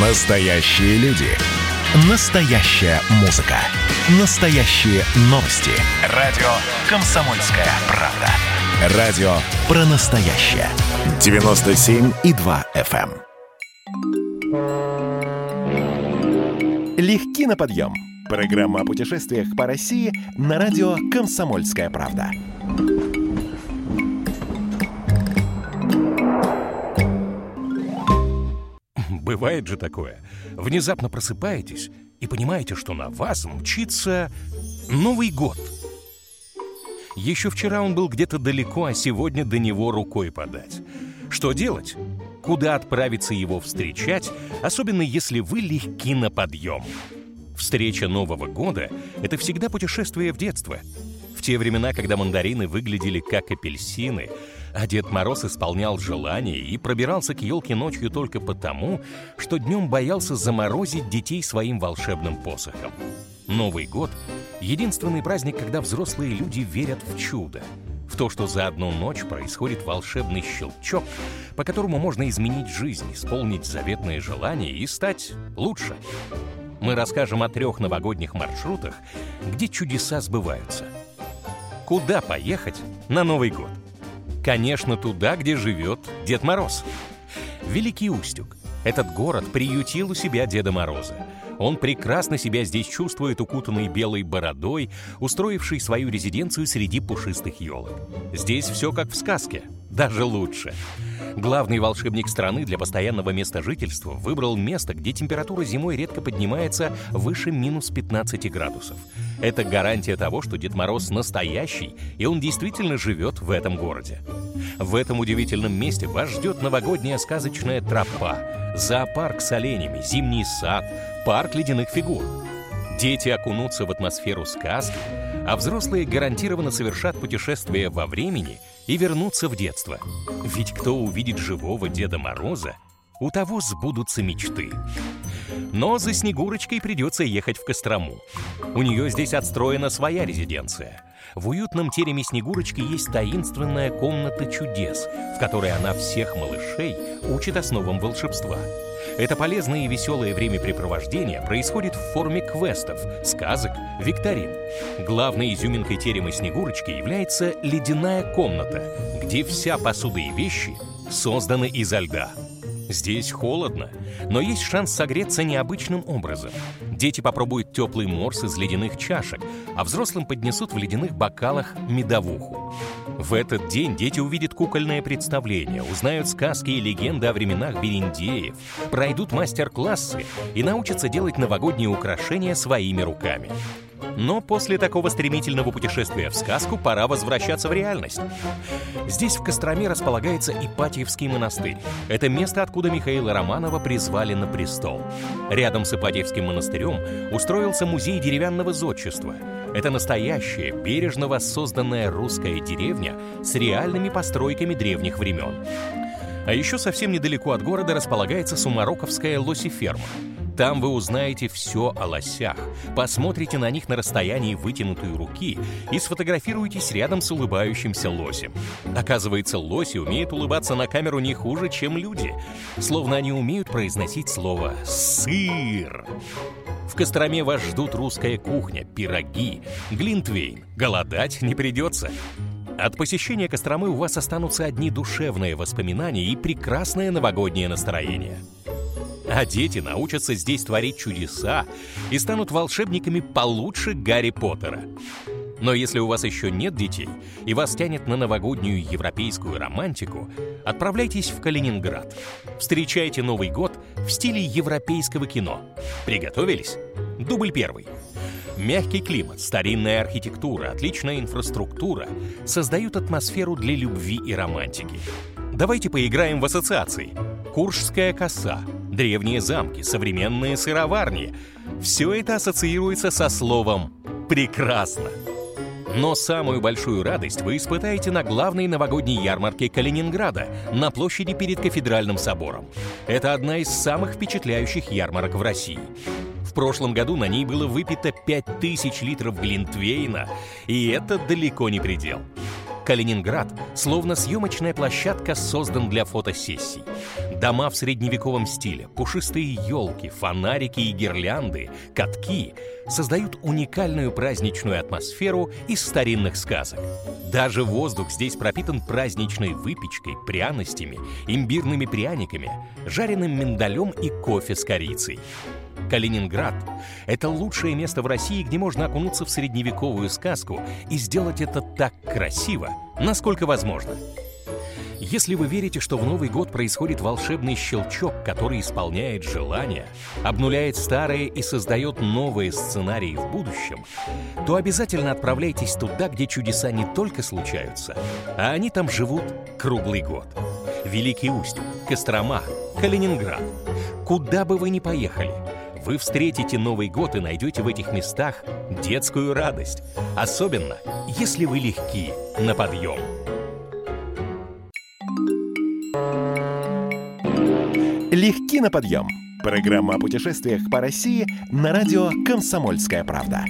Настоящие люди. Настоящая музыка. Настоящие новости. Радио «Комсомольская правда». Радио про настоящее. 97,2 FM. эм. Легки на подъем. Программа о путешествиях по России на радио «Комсомольская правда». Бывает же такое. Внезапно просыпаетесь и понимаете, что на вас мчится Новый год. Еще вчера он был где-то далеко, а сегодня до него рукой подать. Что делать? Куда отправиться его встречать, особенно если вы легки на подъем? Встреча Нового года — это всегда путешествие в детство. В те времена, когда мандарины выглядели как апельсины — а Дед Мороз исполнял желания и пробирался к елке ночью только потому, что днем боялся заморозить детей своим волшебным посохом. Новый год — единственный праздник, когда взрослые люди верят в чудо, в то, что за одну ночь происходит волшебный щелчок, по которому можно изменить жизнь, исполнить заветные желания и стать лучше. Мы расскажем о трех новогодних маршрутах, где чудеса сбываются. Куда поехать на Новый год? Конечно, туда, где живет Дед Мороз. Великий Устюг. Этот город приютил у себя Деда Мороза. Он прекрасно себя здесь чувствует, укутанный белой бородой, устроивший свою резиденцию среди пушистых елок. Здесь все как в сказке, даже лучше. Главный волшебник страны для постоянного места жительства выбрал место, где температура зимой редко поднимается выше минус 15 градусов. Это гарантия того, что Дед Мороз настоящий, и он действительно живет в этом городе. В этом удивительном месте вас ждет новогодняя сказочная тропа, зоопарк с оленями, зимний сад, парк ледяных фигур. Дети окунутся в атмосферу сказки, а взрослые гарантированно совершат путешествие во времени и вернутся в детство. Ведь кто увидит живого Деда Мороза, у того сбудутся мечты. Но за Снегурочкой придется ехать в Кострому. У нее здесь отстроена своя резиденция. В уютном тереме Снегурочки есть таинственная комната чудес, в которой она всех малышей учит основам волшебства. Это полезное и веселое времяпрепровождение происходит в форме квестов, сказок, викторин. Главной изюминкой терема Снегурочки является ледяная комната, где вся посуда и вещи созданы изо льда. Здесь холодно, но есть шанс согреться необычным образом. Дети попробуют теплый морс из ледяных чашек, а взрослым поднесут в ледяных бокалах медовуху. В этот день дети увидят кукольное представление, узнают сказки и легенды о временах Берендеев, пройдут мастер-классы и научатся делать новогодние украшения своими руками. Но после такого стремительного путешествия в сказку пора возвращаться в реальность. Здесь, в Костроме, располагается Ипатьевский монастырь. Это место, откуда Михаила Романова призвали на престол. Рядом с Ипатьевским монастырем устроился музей деревянного зодчества. Это настоящая, бережно воссозданная русская деревня с реальными постройками древних времен. А еще совсем недалеко от города располагается Сумароковская лосиферма. Там вы узнаете все о лосях, посмотрите на них на расстоянии вытянутой руки и сфотографируетесь рядом с улыбающимся лосем. Оказывается, лоси умеют улыбаться на камеру не хуже, чем люди, словно они умеют произносить слово «сыр». В Костроме вас ждут русская кухня, пироги, глинтвейн. Голодать не придется. От посещения Костромы у вас останутся одни душевные воспоминания и прекрасное новогоднее настроение. А дети научатся здесь творить чудеса и станут волшебниками получше Гарри Поттера. Но если у вас еще нет детей и вас тянет на новогоднюю европейскую романтику, отправляйтесь в Калининград. Встречайте Новый год в стиле европейского кино. Приготовились? Дубль первый. Мягкий климат, старинная архитектура, отличная инфраструктура создают атмосферу для любви и романтики. Давайте поиграем в ассоциации. Куршская коса, древние замки, современные сыроварни. Все это ассоциируется со словом «прекрасно». Но самую большую радость вы испытаете на главной новогодней ярмарке Калининграда на площади перед Кафедральным собором. Это одна из самых впечатляющих ярмарок в России. В прошлом году на ней было выпито 5000 литров глинтвейна, и это далеко не предел. Калининград, словно съемочная площадка, создан для фотосессий. Дома в средневековом стиле, пушистые елки, фонарики и гирлянды, катки создают уникальную праздничную атмосферу из старинных сказок. Даже воздух здесь пропитан праздничной выпечкой, пряностями, имбирными пряниками, жареным миндалем и кофе с корицей. Калининград — это лучшее место в России, где можно окунуться в средневековую сказку и сделать это так красиво, насколько возможно. Если вы верите, что в Новый год происходит волшебный щелчок, который исполняет желания, обнуляет старые и создает новые сценарии в будущем, то обязательно отправляйтесь туда, где чудеса не только случаются, а они там живут круглый год. Великий Устюг, Кострома, Калининград. Куда бы вы ни поехали, вы встретите Новый год и найдете в этих местах детскую радость. Особенно, если вы легки на подъем. Легки на подъем. Программа о путешествиях по России на радио «Комсомольская правда».